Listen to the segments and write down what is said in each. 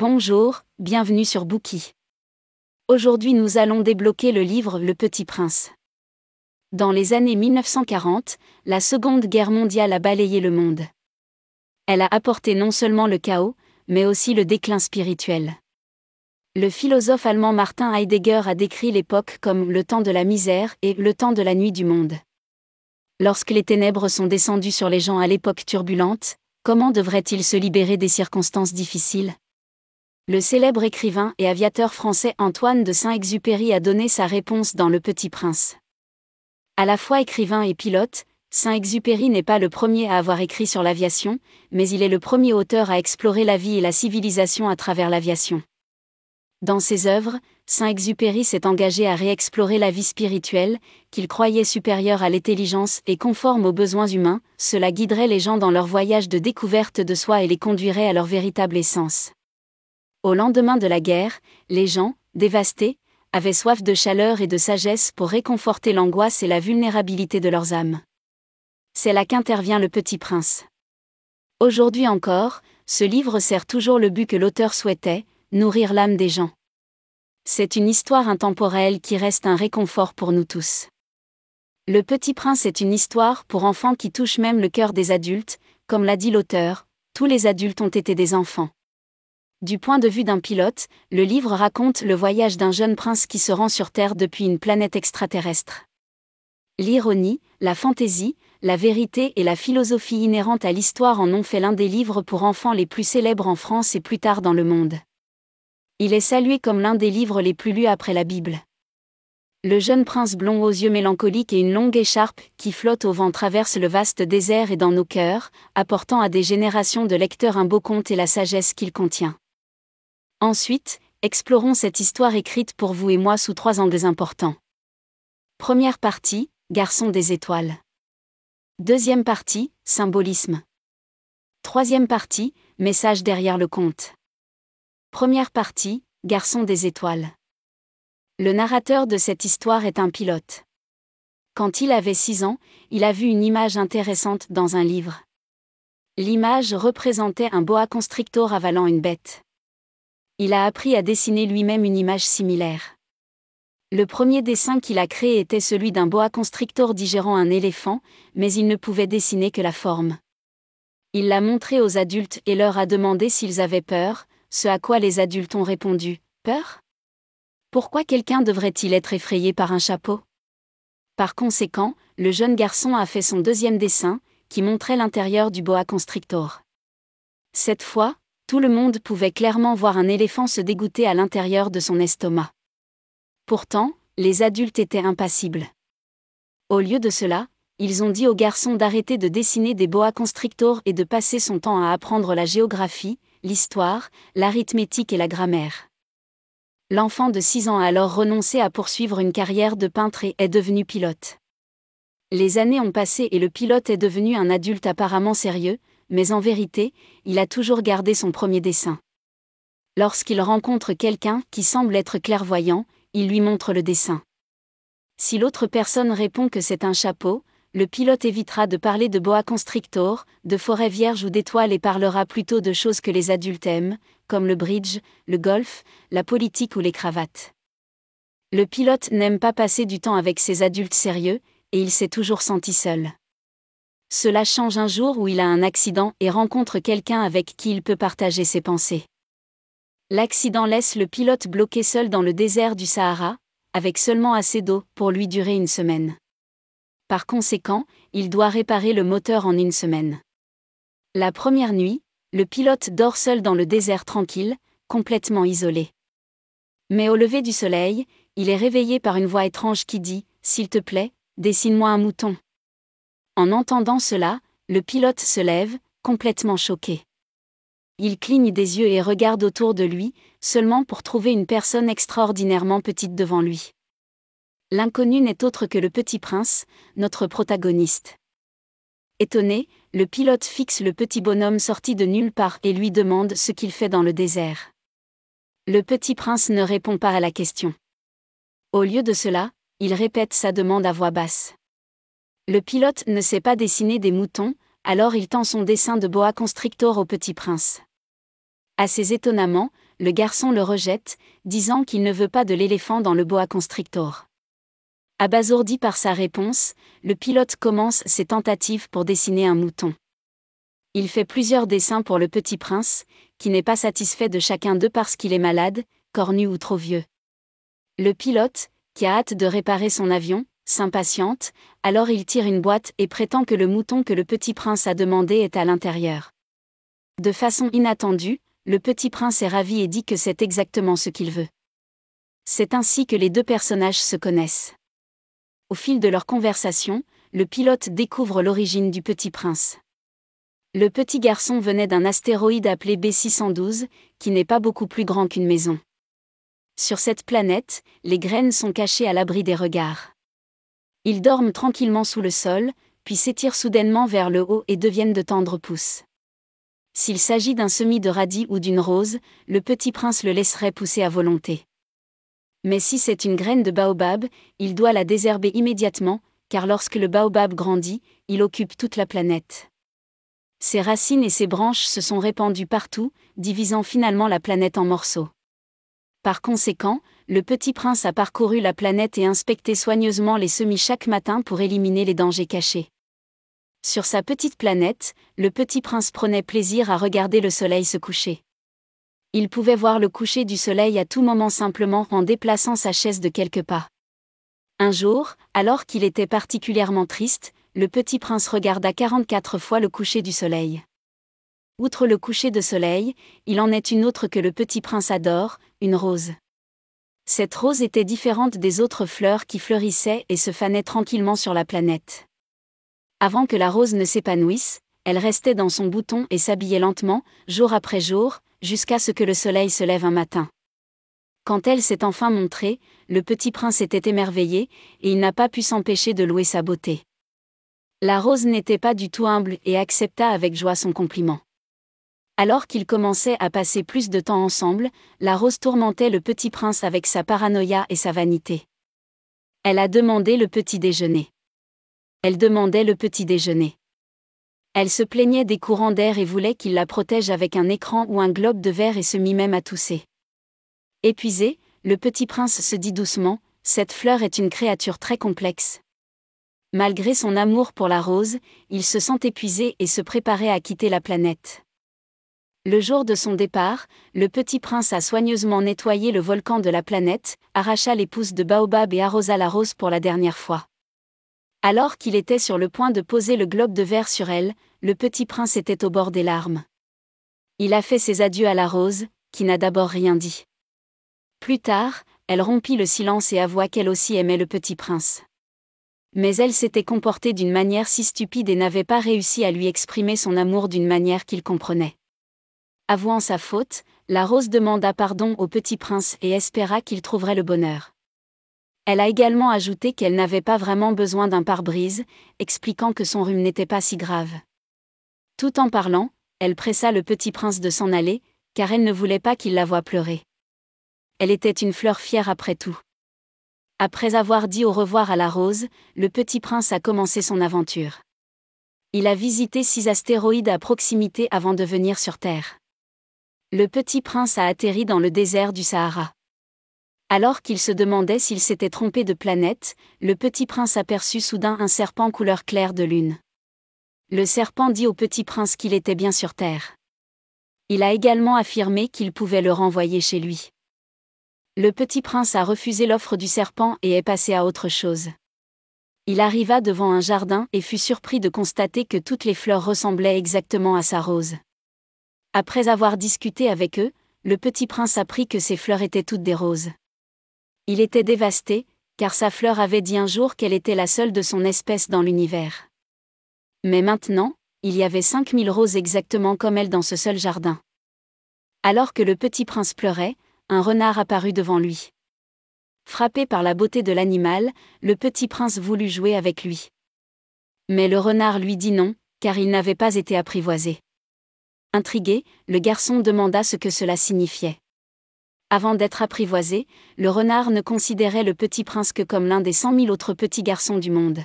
Bonjour, bienvenue sur Bookie. Aujourd'hui nous allons débloquer le livre Le Petit Prince. Dans les années 1940, la Seconde Guerre mondiale a balayé le monde. Elle a apporté non seulement le chaos, mais aussi le déclin spirituel. Le philosophe allemand Martin Heidegger a décrit l'époque comme le temps de la misère et le temps de la nuit du monde. Lorsque les ténèbres sont descendues sur les gens à l'époque turbulente, comment devraient-ils se libérer des circonstances difficiles? Le célèbre écrivain et aviateur français Antoine de Saint-Exupéry a donné sa réponse dans Le Petit Prince. À la fois écrivain et pilote, Saint-Exupéry n'est pas le premier à avoir écrit sur l'aviation, mais il est le premier auteur à explorer la vie et la civilisation à travers l'aviation. Dans ses œuvres, Saint-Exupéry s'est engagé à réexplorer la vie spirituelle, qu'il croyait supérieure à l'intelligence et conforme aux besoins humains, cela guiderait les gens dans leur voyage de découverte de soi et les conduirait à leur véritable essence. Au lendemain de la guerre, les gens, dévastés, avaient soif de chaleur et de sagesse pour réconforter l'angoisse et la vulnérabilité de leurs âmes. C'est là qu'intervient le petit prince. Aujourd'hui encore, ce livre sert toujours le but que l'auteur souhaitait, nourrir l'âme des gens. C'est une histoire intemporelle qui reste un réconfort pour nous tous. Le Petit Prince est une histoire pour enfants qui touche même le cœur des adultes, comme l'a dit l'auteur, tous les adultes ont été des enfants. Du point de vue d'un pilote, le livre raconte le voyage d'un jeune prince qui se rend sur Terre depuis une planète extraterrestre. L'ironie, la fantaisie, la vérité et la philosophie inhérente à l'histoire en ont fait l'un des livres pour enfants les plus célèbres en France et plus tard dans le monde. Il est salué comme l'un des livres les plus lus après la Bible. Le jeune prince blond aux yeux mélancoliques et une longue écharpe qui flotte au vent traverse le vaste désert et dans nos cœurs, apportant à des générations de lecteurs un beau conte et la sagesse qu'il contient. Ensuite, explorons cette histoire écrite pour vous et moi sous trois angles importants. Première partie, Garçon des étoiles. Deuxième partie, Symbolisme. Troisième partie, Message derrière le conte. Première partie, Garçon des étoiles. Le narrateur de cette histoire est un pilote. Quand il avait six ans, il a vu une image intéressante dans un livre. L'image représentait un boa constrictor avalant une bête il a appris à dessiner lui-même une image similaire. Le premier dessin qu'il a créé était celui d'un boa constrictor digérant un éléphant, mais il ne pouvait dessiner que la forme. Il l'a montré aux adultes et leur a demandé s'ils avaient peur, ce à quoi les adultes ont répondu Peur? Pourquoi quelqu'un devrait-il être effrayé par un chapeau? Par conséquent, le jeune garçon a fait son deuxième dessin, qui montrait l'intérieur du boa constrictor. Cette fois, tout le monde pouvait clairement voir un éléphant se dégoûter à l'intérieur de son estomac. Pourtant, les adultes étaient impassibles. Au lieu de cela, ils ont dit au garçon d'arrêter de dessiner des boa constrictors et de passer son temps à apprendre la géographie, l'histoire, l'arithmétique et la grammaire. L'enfant de 6 ans a alors renoncé à poursuivre une carrière de peintre et est devenu pilote. Les années ont passé et le pilote est devenu un adulte apparemment sérieux, mais en vérité, il a toujours gardé son premier dessin. Lorsqu'il rencontre quelqu'un qui semble être clairvoyant, il lui montre le dessin. Si l'autre personne répond que c'est un chapeau, le pilote évitera de parler de boa constrictor, de forêt vierge ou d'étoiles et parlera plutôt de choses que les adultes aiment, comme le bridge, le golf, la politique ou les cravates. Le pilote n'aime pas passer du temps avec ses adultes sérieux, et il s'est toujours senti seul. Cela change un jour où il a un accident et rencontre quelqu'un avec qui il peut partager ses pensées. L'accident laisse le pilote bloqué seul dans le désert du Sahara, avec seulement assez d'eau pour lui durer une semaine. Par conséquent, il doit réparer le moteur en une semaine. La première nuit, le pilote dort seul dans le désert tranquille, complètement isolé. Mais au lever du soleil, il est réveillé par une voix étrange qui dit ⁇ S'il te plaît, dessine-moi un mouton ⁇ en entendant cela, le pilote se lève, complètement choqué. Il cligne des yeux et regarde autour de lui, seulement pour trouver une personne extraordinairement petite devant lui. L'inconnu n'est autre que le petit prince, notre protagoniste. Étonné, le pilote fixe le petit bonhomme sorti de nulle part et lui demande ce qu'il fait dans le désert. Le petit prince ne répond pas à la question. Au lieu de cela, il répète sa demande à voix basse. Le pilote ne sait pas dessiner des moutons, alors il tend son dessin de boa constrictor au petit prince. Assez étonnamment, le garçon le rejette, disant qu'il ne veut pas de l'éléphant dans le boa constrictor. Abasourdi par sa réponse, le pilote commence ses tentatives pour dessiner un mouton. Il fait plusieurs dessins pour le petit prince, qui n'est pas satisfait de chacun d'eux parce qu'il est malade, cornu ou trop vieux. Le pilote, qui a hâte de réparer son avion, s'impatiente, alors il tire une boîte et prétend que le mouton que le petit prince a demandé est à l'intérieur. De façon inattendue, le petit prince est ravi et dit que c'est exactement ce qu'il veut. C'est ainsi que les deux personnages se connaissent. Au fil de leur conversation, le pilote découvre l'origine du petit prince. Le petit garçon venait d'un astéroïde appelé B612, qui n'est pas beaucoup plus grand qu'une maison. Sur cette planète, les graines sont cachées à l'abri des regards. Ils dorment tranquillement sous le sol, puis s'étirent soudainement vers le haut et deviennent de tendres pousses. S'il s'agit d'un semis de radis ou d'une rose, le petit prince le laisserait pousser à volonté. Mais si c'est une graine de baobab, il doit la désherber immédiatement, car lorsque le baobab grandit, il occupe toute la planète. Ses racines et ses branches se sont répandues partout, divisant finalement la planète en morceaux. Par conséquent, le petit prince a parcouru la planète et inspecté soigneusement les semis chaque matin pour éliminer les dangers cachés. Sur sa petite planète, le petit prince prenait plaisir à regarder le soleil se coucher. Il pouvait voir le coucher du soleil à tout moment simplement en déplaçant sa chaise de quelques pas. Un jour, alors qu'il était particulièrement triste, le petit prince regarda 44 fois le coucher du soleil. Outre le coucher de soleil, il en est une autre que le petit prince adore, une rose. Cette rose était différente des autres fleurs qui fleurissaient et se fanaient tranquillement sur la planète. Avant que la rose ne s'épanouisse, elle restait dans son bouton et s'habillait lentement, jour après jour, jusqu'à ce que le soleil se lève un matin. Quand elle s'est enfin montrée, le petit prince était émerveillé, et il n'a pas pu s'empêcher de louer sa beauté. La rose n'était pas du tout humble et accepta avec joie son compliment. Alors qu'ils commençaient à passer plus de temps ensemble, la rose tourmentait le petit prince avec sa paranoïa et sa vanité. Elle a demandé le petit déjeuner. Elle demandait le petit déjeuner. Elle se plaignait des courants d'air et voulait qu'il la protège avec un écran ou un globe de verre et se mit même à tousser. Épuisé, le petit prince se dit doucement, cette fleur est une créature très complexe. Malgré son amour pour la rose, il se sent épuisé et se préparait à quitter la planète. Le jour de son départ, le petit prince a soigneusement nettoyé le volcan de la planète, arracha les pousses de baobab et arrosa la rose pour la dernière fois. Alors qu'il était sur le point de poser le globe de verre sur elle, le petit prince était au bord des larmes. Il a fait ses adieux à la rose, qui n'a d'abord rien dit. Plus tard, elle rompit le silence et avoua qu'elle aussi aimait le petit prince. Mais elle s'était comportée d'une manière si stupide et n'avait pas réussi à lui exprimer son amour d'une manière qu'il comprenait. Avouant sa faute, la rose demanda pardon au petit prince et espéra qu'il trouverait le bonheur. Elle a également ajouté qu'elle n'avait pas vraiment besoin d'un pare-brise, expliquant que son rhume n'était pas si grave. Tout en parlant, elle pressa le petit prince de s'en aller, car elle ne voulait pas qu'il la voie pleurer. Elle était une fleur fière après tout. Après avoir dit au revoir à la rose, le petit prince a commencé son aventure. Il a visité six astéroïdes à proximité avant de venir sur Terre le petit prince a atterri dans le désert du Sahara. Alors qu'il se demandait s'il s'était trompé de planète, le petit prince aperçut soudain un serpent couleur claire de lune. Le serpent dit au petit prince qu'il était bien sur Terre. Il a également affirmé qu'il pouvait le renvoyer chez lui. Le petit prince a refusé l'offre du serpent et est passé à autre chose. Il arriva devant un jardin et fut surpris de constater que toutes les fleurs ressemblaient exactement à sa rose. Après avoir discuté avec eux, le petit prince apprit que ses fleurs étaient toutes des roses. Il était dévasté, car sa fleur avait dit un jour qu'elle était la seule de son espèce dans l'univers. Mais maintenant, il y avait cinq mille roses exactement comme elle dans ce seul jardin. Alors que le petit prince pleurait, un renard apparut devant lui. Frappé par la beauté de l'animal, le petit prince voulut jouer avec lui. Mais le renard lui dit non, car il n'avait pas été apprivoisé. Intrigué, le garçon demanda ce que cela signifiait. Avant d'être apprivoisé, le renard ne considérait le petit prince que comme l'un des cent mille autres petits garçons du monde.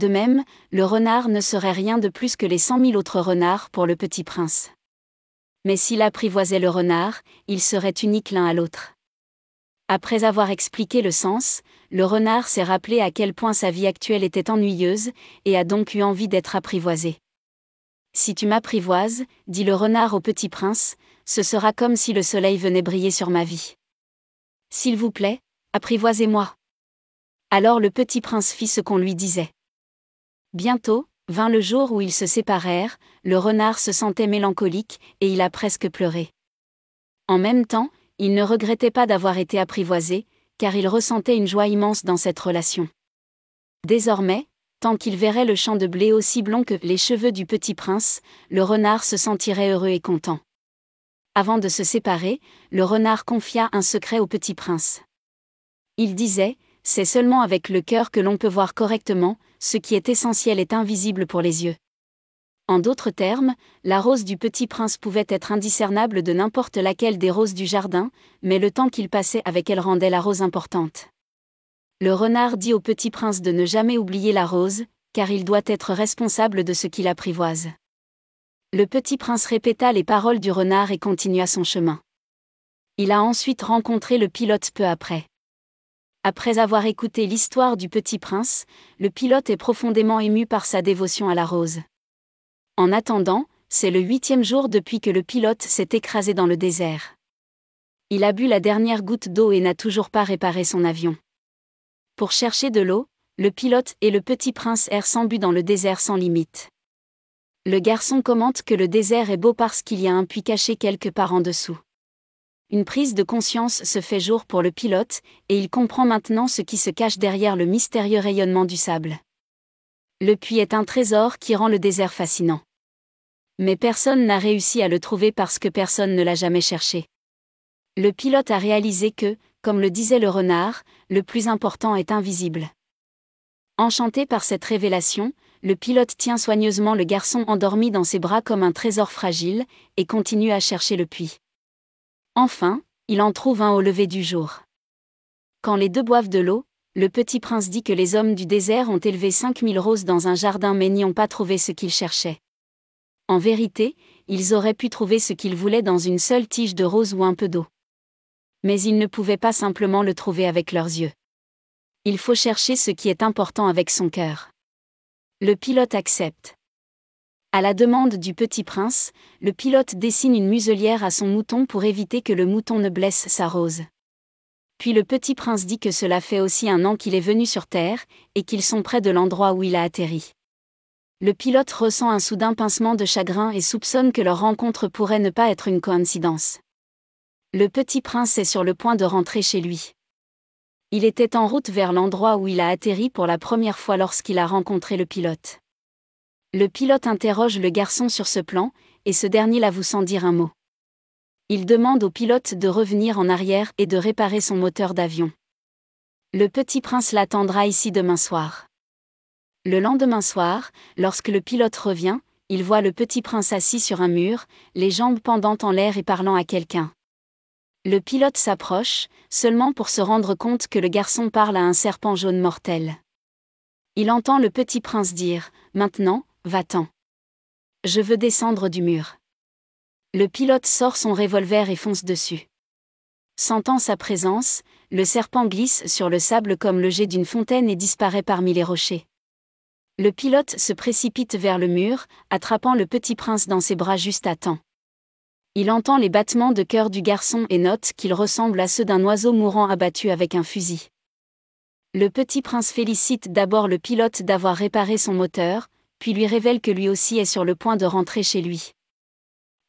De même, le renard ne serait rien de plus que les cent mille autres renards pour le petit prince. Mais s'il apprivoisait le renard, ils seraient uniques l'un à l'autre. Après avoir expliqué le sens, le renard s'est rappelé à quel point sa vie actuelle était ennuyeuse, et a donc eu envie d'être apprivoisé. Si tu m'apprivoises, dit le renard au petit prince, ce sera comme si le soleil venait briller sur ma vie. S'il vous plaît, apprivoisez-moi. Alors le petit prince fit ce qu'on lui disait. Bientôt, vint le jour où ils se séparèrent, le renard se sentait mélancolique, et il a presque pleuré. En même temps, il ne regrettait pas d'avoir été apprivoisé, car il ressentait une joie immense dans cette relation. Désormais, qu'il verrait le champ de blé aussi blond que les cheveux du petit prince, le renard se sentirait heureux et content. Avant de se séparer, le renard confia un secret au petit prince. Il disait, c'est seulement avec le cœur que l'on peut voir correctement, ce qui est essentiel est invisible pour les yeux. En d'autres termes, la rose du petit prince pouvait être indiscernable de n'importe laquelle des roses du jardin, mais le temps qu'il passait avec elle rendait la rose importante. Le renard dit au petit prince de ne jamais oublier la rose, car il doit être responsable de ce qu'il apprivoise. Le petit prince répéta les paroles du renard et continua son chemin. Il a ensuite rencontré le pilote peu après. Après avoir écouté l'histoire du petit prince, le pilote est profondément ému par sa dévotion à la rose. En attendant, c'est le huitième jour depuis que le pilote s'est écrasé dans le désert. Il a bu la dernière goutte d'eau et n'a toujours pas réparé son avion. Pour chercher de l'eau, le pilote et le petit prince errent sans but dans le désert sans limite. Le garçon commente que le désert est beau parce qu'il y a un puits caché quelque part en dessous. Une prise de conscience se fait jour pour le pilote, et il comprend maintenant ce qui se cache derrière le mystérieux rayonnement du sable. Le puits est un trésor qui rend le désert fascinant. Mais personne n'a réussi à le trouver parce que personne ne l'a jamais cherché. Le pilote a réalisé que, comme le disait le renard, le plus important est invisible. Enchanté par cette révélation, le pilote tient soigneusement le garçon endormi dans ses bras comme un trésor fragile, et continue à chercher le puits. Enfin, il en trouve un au lever du jour. Quand les deux boivent de l'eau, le petit prince dit que les hommes du désert ont élevé 5000 roses dans un jardin mais n'y ont pas trouvé ce qu'ils cherchaient. En vérité, ils auraient pu trouver ce qu'ils voulaient dans une seule tige de rose ou un peu d'eau. Mais ils ne pouvaient pas simplement le trouver avec leurs yeux. Il faut chercher ce qui est important avec son cœur. Le pilote accepte. À la demande du petit prince, le pilote dessine une muselière à son mouton pour éviter que le mouton ne blesse sa rose. Puis le petit prince dit que cela fait aussi un an qu'il est venu sur Terre, et qu'ils sont près de l'endroit où il a atterri. Le pilote ressent un soudain pincement de chagrin et soupçonne que leur rencontre pourrait ne pas être une coïncidence. Le petit prince est sur le point de rentrer chez lui. Il était en route vers l'endroit où il a atterri pour la première fois lorsqu'il a rencontré le pilote. Le pilote interroge le garçon sur ce plan, et ce dernier l'avoue sans dire un mot. Il demande au pilote de revenir en arrière et de réparer son moteur d'avion. Le petit prince l'attendra ici demain soir. Le lendemain soir, lorsque le pilote revient, il voit le petit prince assis sur un mur, les jambes pendant en l'air et parlant à quelqu'un. Le pilote s'approche, seulement pour se rendre compte que le garçon parle à un serpent jaune mortel. Il entend le petit prince dire Maintenant, va-t'en. Je veux descendre du mur. Le pilote sort son revolver et fonce dessus. Sentant sa présence, le serpent glisse sur le sable comme le jet d'une fontaine et disparaît parmi les rochers. Le pilote se précipite vers le mur, attrapant le petit prince dans ses bras juste à temps. Il entend les battements de cœur du garçon et note qu'il ressemble à ceux d'un oiseau mourant abattu avec un fusil. Le petit prince félicite d'abord le pilote d'avoir réparé son moteur, puis lui révèle que lui aussi est sur le point de rentrer chez lui.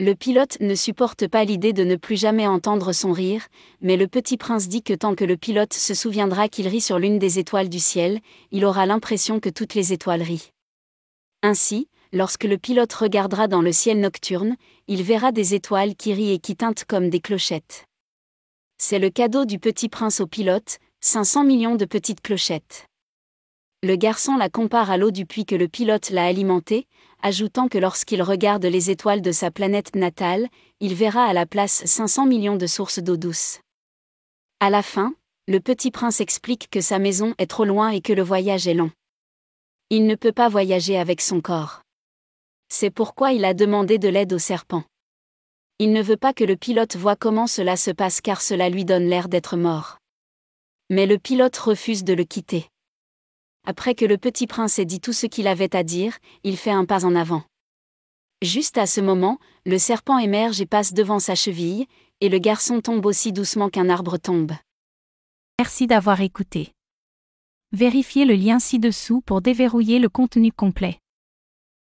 Le pilote ne supporte pas l'idée de ne plus jamais entendre son rire, mais le petit prince dit que tant que le pilote se souviendra qu'il rit sur l'une des étoiles du ciel, il aura l'impression que toutes les étoiles rient. Ainsi, lorsque le pilote regardera dans le ciel nocturne, il verra des étoiles qui rient et qui tintent comme des clochettes. C'est le cadeau du petit prince au pilote, 500 millions de petites clochettes. Le garçon la compare à l'eau du puits que le pilote l'a alimentée, ajoutant que lorsqu'il regarde les étoiles de sa planète natale, il verra à la place 500 millions de sources d'eau douce. À la fin, le petit prince explique que sa maison est trop loin et que le voyage est long. Il ne peut pas voyager avec son corps. C'est pourquoi il a demandé de l'aide au serpent. Il ne veut pas que le pilote voie comment cela se passe car cela lui donne l'air d'être mort. Mais le pilote refuse de le quitter. Après que le petit prince ait dit tout ce qu'il avait à dire, il fait un pas en avant. Juste à ce moment, le serpent émerge et passe devant sa cheville, et le garçon tombe aussi doucement qu'un arbre tombe. Merci d'avoir écouté. Vérifiez le lien ci-dessous pour déverrouiller le contenu complet.